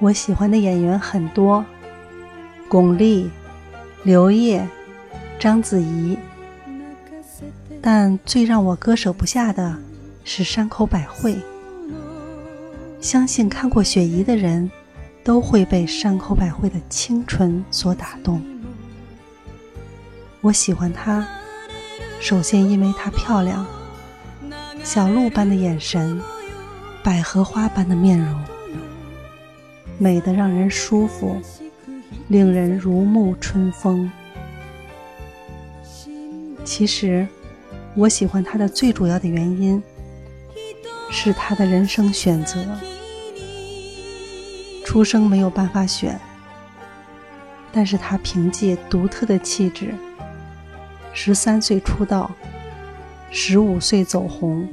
我喜欢的演员很多，巩俐、刘烨、章子怡，但最让我割舍不下的是山口百惠。相信看过雪姨的人，都会被山口百惠的清纯所打动。我喜欢她，首先因为她漂亮，小鹿般的眼神，百合花般的面容。美得让人舒服，令人如沐春风。其实，我喜欢他的最主要的原因，是他的人生选择。出生没有办法选，但是他凭借独特的气质，十三岁出道，十五岁走红，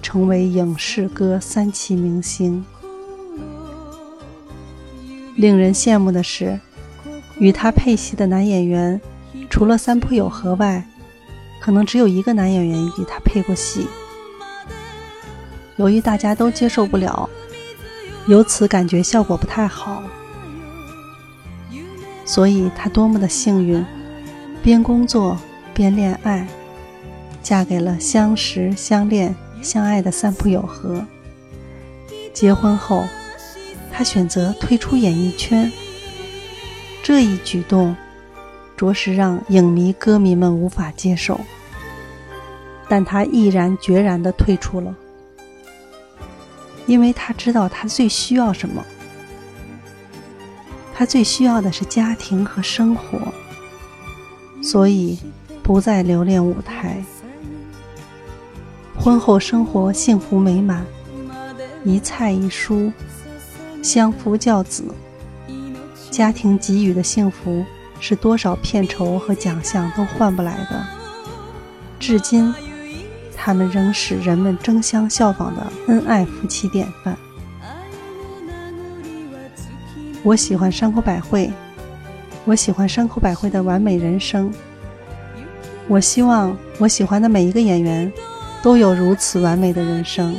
成为影视歌三栖明星。令人羡慕的是，与他配戏的男演员，除了三浦友和外，可能只有一个男演员与他配过戏。由于大家都接受不了，由此感觉效果不太好，所以他多么的幸运，边工作边恋爱，嫁给了相识、相恋、相爱的三浦友和。结婚后。他选择退出演艺圈，这一举动着实让影迷、歌迷们无法接受。但他毅然决然地退出了，因为他知道他最需要什么。他最需要的是家庭和生活，所以不再留恋舞台。婚后生活幸福美满，一菜一蔬。相夫教子，家庭给予的幸福是多少片酬和奖项都换不来的。至今，他们仍是人们争相效仿的恩爱夫妻典范。我喜欢山口百惠，我喜欢山口百惠的完美人生。我希望我喜欢的每一个演员都有如此完美的人生。